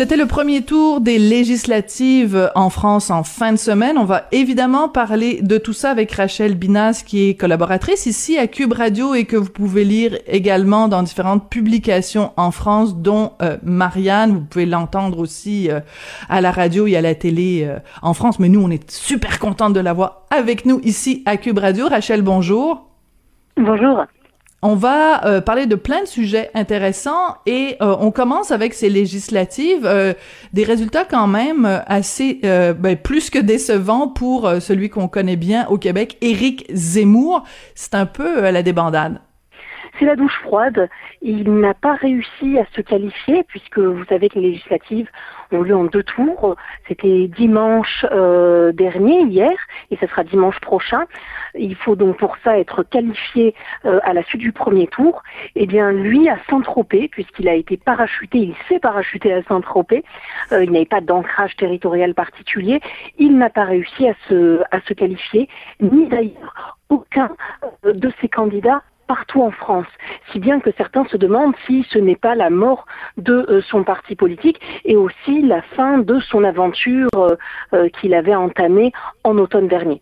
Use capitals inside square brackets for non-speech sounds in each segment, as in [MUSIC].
C'était le premier tour des législatives en France en fin de semaine. On va évidemment parler de tout ça avec Rachel Binas, qui est collaboratrice ici à Cube Radio et que vous pouvez lire également dans différentes publications en France, dont euh, Marianne. Vous pouvez l'entendre aussi euh, à la radio et à la télé euh, en France. Mais nous, on est super contente de l'avoir avec nous ici à Cube Radio. Rachel, bonjour. Bonjour. On va euh, parler de plein de sujets intéressants et euh, on commence avec ces législatives, euh, des résultats quand même assez ben, plus que décevants pour celui qu'on connaît bien au Québec, Éric Zemmour. C'est un peu la débandade. C'est la douche froide. Il n'a pas réussi à se qualifier puisque vous savez que les législatives ont lieu en deux tours. C'était dimanche euh, dernier, hier, et ce sera dimanche prochain. Il faut donc pour ça être qualifié euh, à la suite du premier tour. Eh bien, lui, à Saint-Tropez, puisqu'il a été parachuté, il s'est parachuté à Saint-Tropez, euh, il n'avait pas d'ancrage territorial particulier, il n'a pas réussi à se, à se qualifier, ni d'ailleurs aucun de ses candidats partout en France, si bien que certains se demandent si ce n'est pas la mort de euh, son parti politique et aussi la fin de son aventure euh, euh, qu'il avait entamée en automne dernier.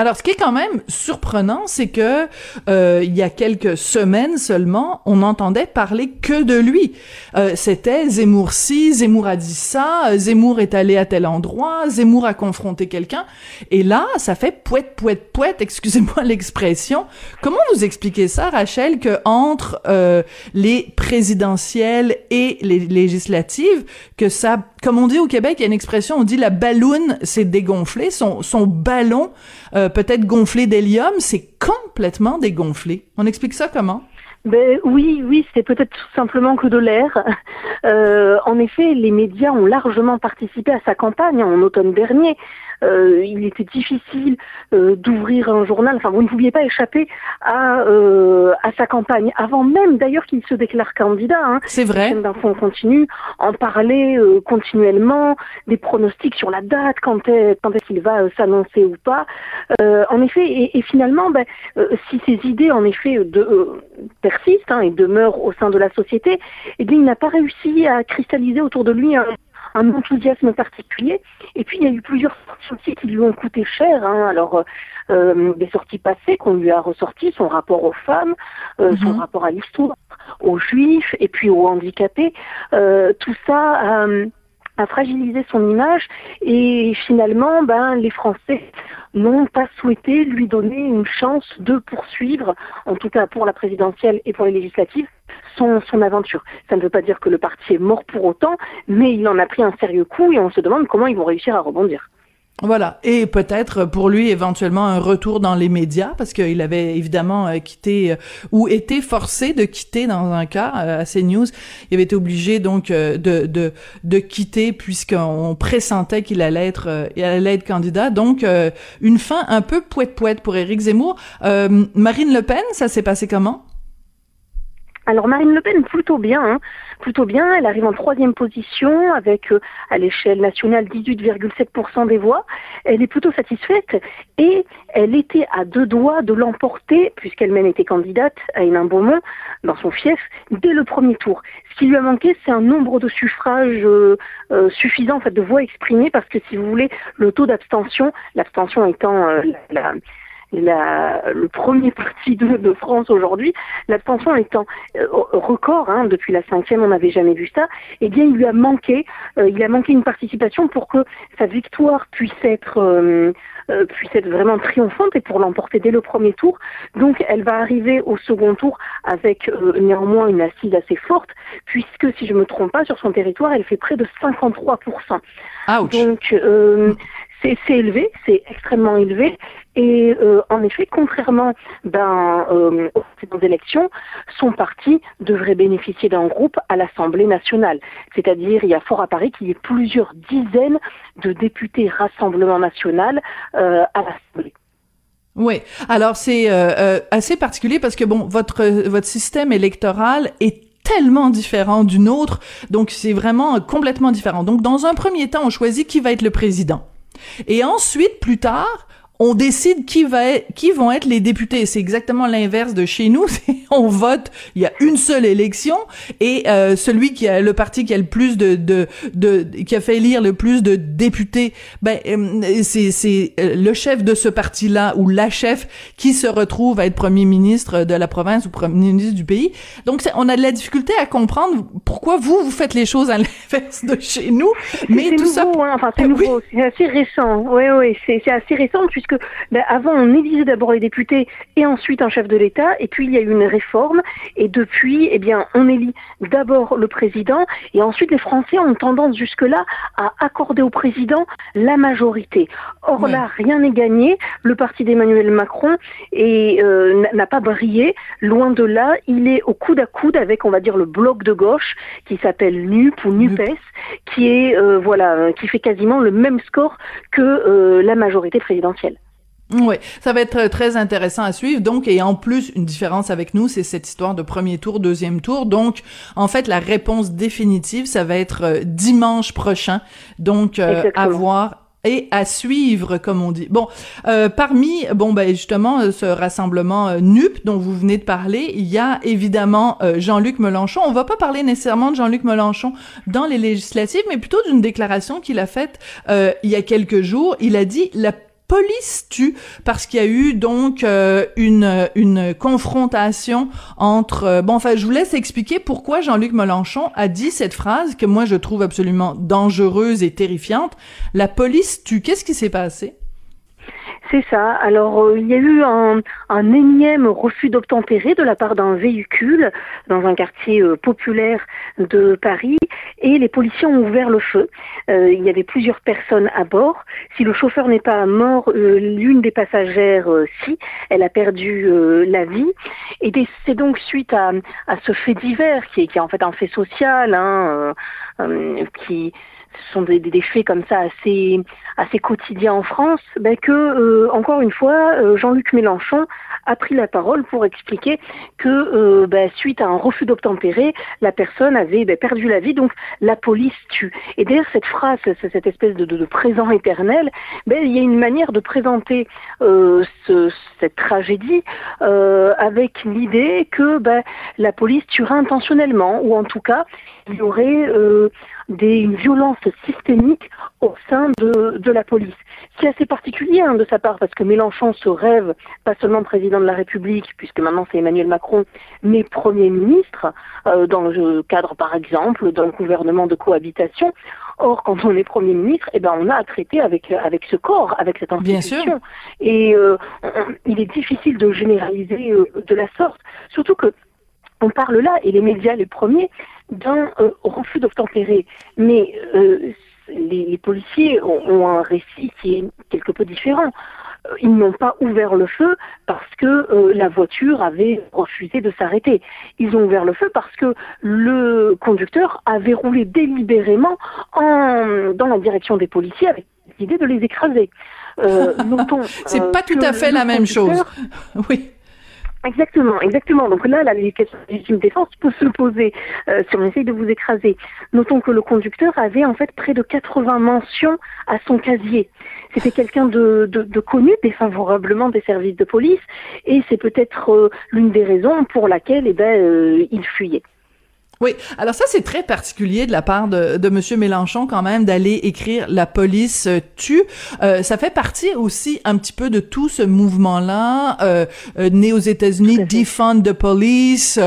Alors, ce qui est quand même surprenant, c'est que euh, il y a quelques semaines seulement, on n'entendait parler que de lui. Euh, C'était Zemmour ci, Zemmour a dit ça, Zemmour est allé à tel endroit, Zemmour a confronté quelqu'un. Et là, ça fait poète, poète, poète, excusez-moi [LAUGHS] l'expression. Comment vous expliquez ça, Rachel, que entre euh, les présidentielles et les législatives, que ça, comme on dit au Québec, il y a une expression, on dit la balloune s'est dégonflée, son, son ballon euh, peut-être gonflé d'hélium, c'est complètement dégonflé. On explique ça comment? Ben oui, oui, c'est peut-être tout simplement que de l'air. Euh, en effet, les médias ont largement participé à sa campagne en automne dernier. Euh, il était difficile euh, d'ouvrir un journal. Enfin, vous ne pouviez pas échapper à, euh, à sa campagne, avant même d'ailleurs qu'il se déclare candidat. Hein. C'est vrai. d'infos continue en parler euh, continuellement, des pronostics sur la date, quand est, quand est-ce qu'il va s'annoncer ou pas. en effet, et, et finalement, ben, si ces idées en effet de, persistent hein, et demeurent au sein de la société, eh bien, il n'a pas réussi à cristalliser autour de lui un un enthousiasme particulier. Et puis il y a eu plusieurs sorties aussi qui lui ont coûté cher. Hein. Alors euh, des sorties passées qu'on lui a ressorties, son rapport aux femmes, euh, son Mhm. rapport à l'histoire, aux juifs et puis aux handicapés. Euh, tout ça euh, a fragilisé son image et finalement, ben les Français n'ont pas souhaité lui donner une chance de poursuivre, en tout cas pour la présidentielle et pour les législatives, son, son aventure. Ça ne veut pas dire que le parti est mort pour autant, mais il en a pris un sérieux coup et on se demande comment ils vont réussir à rebondir. Voilà. Et peut-être pour lui éventuellement un retour dans les médias parce qu'il avait évidemment euh, quitté euh, ou été forcé de quitter dans un cas euh, à CNews. Il avait été obligé donc euh, de, de, de quitter puisqu'on pressentait qu'il allait être, euh, il allait être candidat. Donc euh, une fin un peu poète-poète pour Éric Zemmour. Euh, Marine Le Pen, ça s'est passé comment? Alors Marine Le Pen, plutôt bien, hein. Plutôt bien. Elle arrive en troisième position avec, euh, à l'échelle nationale, 18,7% des voix. Elle est plutôt satisfaite et elle était à deux doigts de l'emporter, puisqu'elle-même était candidate à Hénin-Beaumont, dans son fief, dès le premier tour. Ce qui lui a manqué, c'est un nombre de suffrages euh, euh, suffisant, en fait, de voix exprimées, parce que si vous voulez, le taux d'abstention, l'abstention étant euh, la, la, le premier parti de, de France aujourd'hui, l'abstention étant euh, record, hein, depuis la cinquième, on n'avait jamais vu ça, eh bien il lui a manqué, euh, il a manqué une participation pour que sa victoire puisse être euh, euh, puisse être vraiment triomphante et pour l'emporter dès le premier tour. Donc elle va arriver au second tour avec euh, néanmoins une assise assez forte, puisque si je me trompe pas, sur son territoire, elle fait près de 53%. Ouch. Donc euh, c'est élevé, c'est extrêmement élevé. Et euh, en effet, contrairement ben, euh, aux précédentes élections, son parti devrait bénéficier d'un groupe à l'Assemblée nationale. C'est-à-dire, il y a fort à Paris qu'il y ait plusieurs dizaines de députés Rassemblement national euh, à l'Assemblée. Oui. Alors c'est euh, euh, assez particulier parce que bon, votre votre système électoral est tellement différent d'une autre, donc c'est vraiment euh, complètement différent. Donc dans un premier temps, on choisit qui va être le président. Et ensuite, plus tard, on décide qui va être, qui vont être les députés. C'est exactement l'inverse de chez nous. [LAUGHS] on vote, il y a une seule élection et euh, celui qui a le parti qui a le plus de, de, de qui a fait élire le plus de députés, ben euh, c'est c'est euh, le chef de ce parti-là ou la chef qui se retrouve à être premier ministre de la province ou premier ministre du pays. Donc on a de la difficulté à comprendre pourquoi vous vous faites les choses à l'inverse de chez nous. Mais tout ça, hein. enfin c'est nouveau, c'est assez récent. Oui oui, c'est assez récent puisque ben, avant on élisait d'abord les députés et ensuite un chef de l'État et puis il y a eu une réforme et depuis eh bien on élit d'abord le président et ensuite les Français ont tendance jusque-là à accorder au président la majorité. Or là rien n'est gagné. Le parti d'Emmanuel Macron euh, n'a pas brillé. Loin de là, il est au coude à coude avec on va dire le bloc de gauche qui s'appelle NUP ou NUPES, qui est euh, voilà qui fait quasiment le même score que euh, la majorité présidentielle. Oui, ça va être euh, très intéressant à suivre. Donc, et en plus, une différence avec nous, c'est cette histoire de premier tour, deuxième tour. Donc, en fait, la réponse définitive, ça va être euh, dimanche prochain. Donc, euh, à voir et à suivre, comme on dit. Bon, parmi, bon, ben justement, ce rassemblement NUP dont vous venez de parler, il y a évidemment Jean-Luc Mélenchon. On va pas parler nécessairement de Jean-Luc Mélenchon dans les législatives, mais plutôt d'une déclaration qu'il a faite il y a quelques jours. Il a dit la police tue parce qu'il y a eu donc euh, une une confrontation entre euh, bon enfin je vous laisse expliquer pourquoi Jean-Luc Mélenchon a dit cette phrase que moi je trouve absolument dangereuse et terrifiante. La police tue. Qu'est-ce qui s'est passé? C'est ça. Alors, euh, il y a eu un, un énième refus d'obtempérer de la part d'un véhicule dans un quartier euh, populaire de Paris et les policiers ont ouvert le feu. Euh, il y avait plusieurs personnes à bord. Si le chauffeur n'est pas mort, l'une des passagères, si, elle a perdu la vie. Et c'est donc suite à, à, ce fait divers qui est, qui est en fait un fait social, hein, qui ce sont des, des, faits comme ça assez assez quotidiens en France, ben que euh, encore une fois euh, Jean-Luc Mélenchon a pris la parole pour expliquer que euh, ben, suite à un refus d'obtempérer, la personne avait ben, perdu la vie, donc la police tue. Et d'ailleurs cette phrase, cette espèce de, de, de présent éternel, il y a une manière de présenter ce, cette tragédie avec l'idée que la police tuera intentionnellement, ou en tout cas il y aurait des, une violence systémique au sein de, de la police. C'est assez particulier hein, de sa part parce que Mélenchon se rêve pas seulement président de la République, puisque maintenant c'est Emmanuel Macron, mais Premier ministre, euh, dans le cadre par exemple d'un gouvernement de cohabitation. Or, quand on est Premier ministre, eh ben, on a à traiter avec, avec ce corps, avec cette institution. Et euh, il est difficile de généraliser euh, de la sorte, surtout que on parle là, et les médias les premiers, d'un euh, refus d'obtempérer. Mais euh, les, policiers ont, un récit qui est quelque peu différent. Euh, ils n'ont pas ouvert le feu parce que la voiture avait refusé de s'arrêter. Ils ont ouvert le feu parce que le conducteur avait roulé délibérément en, dans la direction des policiers avec l'idée de les écraser. [LAUGHS] C'est pas tout à fait la même chose. [LAUGHS] oui. Exactement, exactement. Donc là, la question de défense peut se poser euh, si on essaye de vous écraser. Notons que le conducteur avait en fait près de 80 mentions à son casier. C'était quelqu'un de, de, de, connu défavorablement des services de police et c'est peut-être euh, l'une des raisons pour laquelle eh ben, euh, il fuyait. Oui, alors ça c'est très particulier de la part de, de Monsieur Mélenchon quand même d'aller écrire la police euh, tue. Euh, ça fait partie aussi un petit peu de tout ce mouvement-là euh, euh né aux États-Unis, defund the police,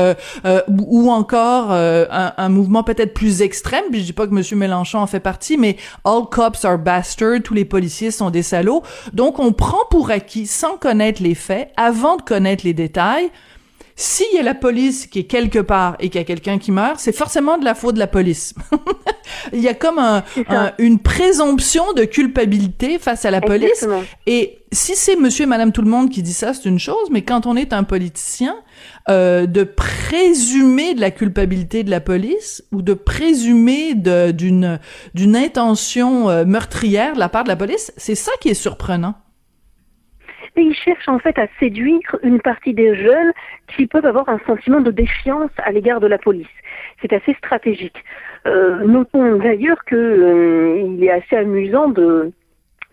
ou encore un, un, mouvement peut-être plus extrême. Puis je dis pas que Monsieur Mélenchon en fait partie, mais all cops are bastards, tous les policiers sont des salauds. Donc on prend pour acquis, sans connaître les faits, avant de connaître les détails s'il y a la police qui est quelque part et qu'il y a quelqu'un qui meurt, c'est forcément de la faute de la police. [LAUGHS] Il y a comme un, une présomption de culpabilité face à la police. Et si c'est monsieur et madame tout le monde qui dit ça, c'est une chose, mais quand on est un politicien, euh, de présumer de la culpabilité de la police ou de présumer d'une d'une intention euh, meurtrière de la part de la police, c'est ça qui est surprenant. Et ils cherchent en fait à séduire une partie des jeunes qui peuvent avoir un sentiment de défiance à l'égard de la police. C'est assez stratégique. Euh, notons d'ailleurs qu'il euh, est assez amusant de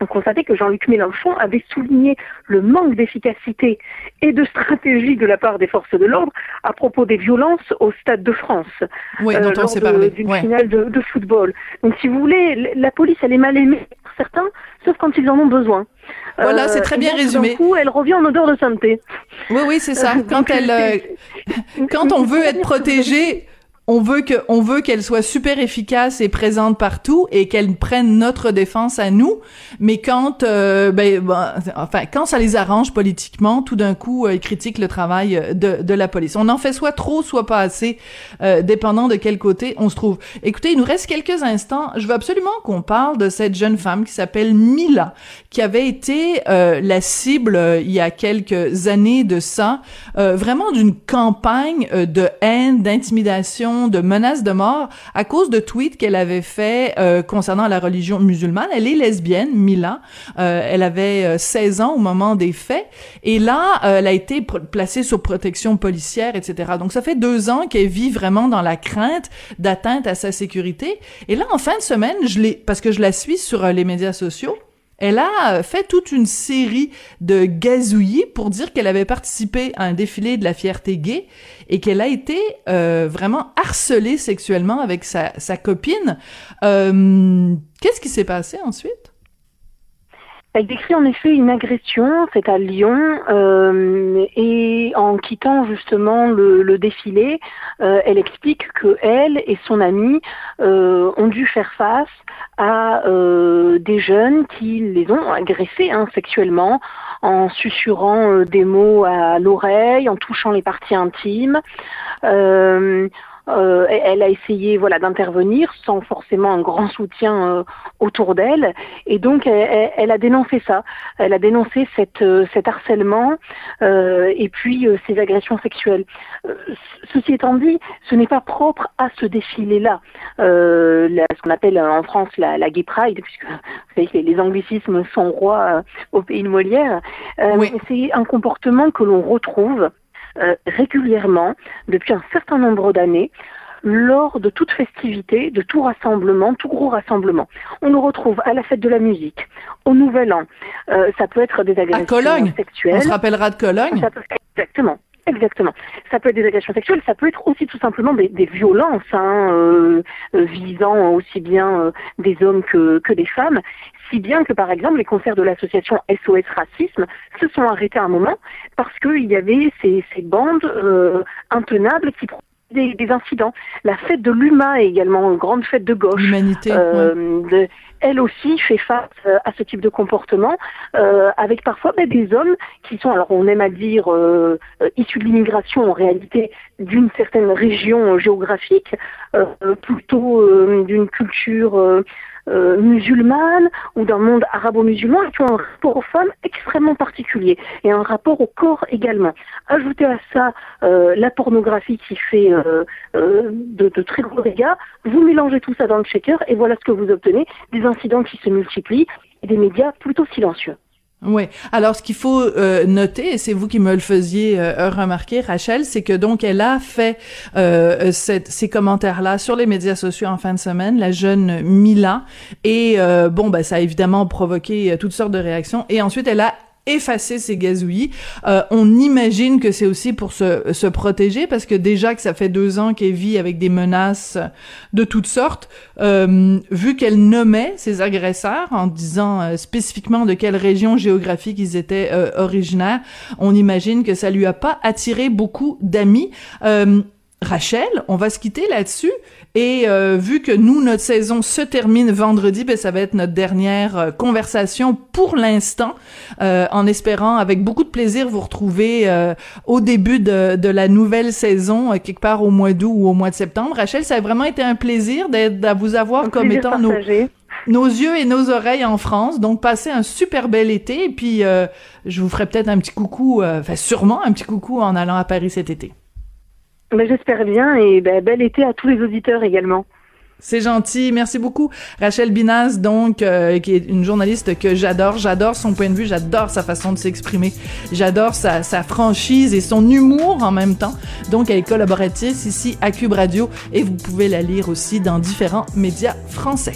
on constatait que Jean-Luc Mélenchon avait souligné le manque d'efficacité et de stratégie de la part des forces de l'ordre à propos des violences au Stade de France. Oui, s'est parlé. D'une finale de, de, football. Donc, si vous voulez, la police, elle est mal aimée certains, sauf quand ils en ont besoin. Voilà, c'est très bien résumé. Coup, elle revient en odeur de sainteté. Oui, oui, c'est ça. [LAUGHS] Quand elle, quand on veut être protégé, on veut que on veut qu'elle soit super efficace et présente partout et qu'elle prenne notre défense à nous. Mais quand euh, ben, enfin quand ça les arrange politiquement tout d'un coup euh, ils critiquent le travail de, de la police. On en fait soit trop soit pas assez euh, dépendant de quel côté on se trouve. Écoutez il nous reste quelques instants. Je veux absolument qu'on parle de cette jeune femme qui s'appelle Mila qui avait été la cible il y a quelques années de ça vraiment d'une campagne de haine d'intimidation de menaces de mort à cause de tweets qu'elle avait fait euh, concernant la religion musulmane. Elle est lesbienne, Mila. Euh, elle avait 16 euh, ans au moment des faits. Et là, elle a été placée sous protection policière, etc. Donc, ça fait deux ans qu'elle vit vraiment dans la crainte d'atteinte à sa sécurité. Et là, en fin de semaine, je l'ai, parce que je la suis sur les médias sociaux, elle a fait toute une série de gazouillis pour dire qu'elle avait participé à un défilé de la fierté gay et qu'elle a été euh, vraiment harcelée sexuellement avec sa, sa copine. Euh, Qu'est-ce qui s'est passé ensuite? Elle décrit en effet une agression, c'est à Lyon, euh, et en quittant justement le, le défilé, euh, elle explique que elle et son amie euh, ont dû faire face à euh, des jeunes qui les ont agressés hein, sexuellement en susurrant euh, des mots à l'oreille, en touchant les parties intimes. Euh, euh, elle a essayé voilà d'intervenir sans forcément un grand soutien euh, autour d'elle. Et donc elle, elle, a dénoncé ça. Elle a dénoncé cette, euh, cet harcèlement euh, et puis ces agressions sexuelles. Ceci étant dit ce n'est pas propre à ce défilé là ce qu'on appelle en France la, la gay pride [LAUGHS] puisque vous savez que les anglicismes sont rois au pays de Molière. Oui. c'est un comportement que l'on retrouve euh, régulièrement depuis un certain nombre d'années lors de toute festivité, de tout rassemblement, tout gros rassemblement. On nous retrouve à la fête de la musique, au Nouvel An. Euh, ça peut être des agressions à Cologne. sexuelles. On se rappellera de Cologne. Peut, exactement. Exactement. Ça peut être des agressions sexuelles, ça peut être aussi tout simplement des, des violences hein, euh, euh visant aussi bien euh, des hommes que, que des femmes si bien que, par exemple, les concerts de l'association SOS Racisme se sont arrêtés à un moment parce qu'il y avait ces, ces bandes euh, intenables qui des, des, incidents. La fête de l'UMA est également une grande fête de gauche. L'humanité. Euh, ouais. Elle aussi fait face euh, à ce type de comportement, euh, avec parfois bah, des hommes qui sont, alors on aime à dire, euh, issus de l'immigration en réalité d'une certaine région géographique, plutôt d'une culture euh, musulmane ou d'un monde arabo-musulman qui ont un rapport aux femmes extrêmement particulier et un rapport au corps également. Ajoutez à ça euh, la pornographie qui fait euh, euh, de, de, très gros dégâts, vous mélangez tout ça dans le shaker et voilà ce que vous obtenez, des incidents qui se multiplient et des médias plutôt silencieux. Oui. Alors, ce qu'il faut euh, noter, et c'est vous qui me le faisiez euh, remarquer, Rachel, c'est que donc elle a fait euh, ces commentaires-là sur les médias sociaux en fin de semaine, la jeune Mila, et euh, bon, ben ça a évidemment provoqué toutes sortes de réactions. Et ensuite, elle a effacer ces gazouillis. Euh, on imagine que c'est aussi pour se, se protéger parce que déjà que ça fait deux ans qu'elle vit avec des menaces de toutes sortes, euh, vu qu'elle nommait ses agresseurs en disant euh, spécifiquement de quelle région géographique ils étaient originaires, on imagine que ça lui a pas attiré beaucoup d'amis. Rachel, on va se quitter là-dessus. Et euh, vu que nous, notre saison se termine vendredi, ben, ça va être notre dernière euh, conversation pour l'instant, euh, en espérant avec beaucoup de plaisir vous retrouver euh, au début de, de, la nouvelle saison, euh, quelque part au mois d'août ou au mois de septembre. Rachel, ça a vraiment été un plaisir de vous avoir un comme étant nos, nos yeux et nos oreilles en France. Donc, passez un super bel été. Et puis, je vous ferai peut-être un petit coucou, enfin sûrement un petit coucou en allant à Paris cet été. J'espère bien et ben, bel été à tous les auditeurs également. C'est gentil, merci beaucoup. Rachel Binaz, donc, euh, qui est une journaliste que j'adore. J'adore son point de vue, j'adore sa façon de s'exprimer. J'adore sa, sa, franchise et son humour en même temps. Donc, elle est collaboratrice ici à Cube Radio et vous pouvez la lire aussi dans différents médias français.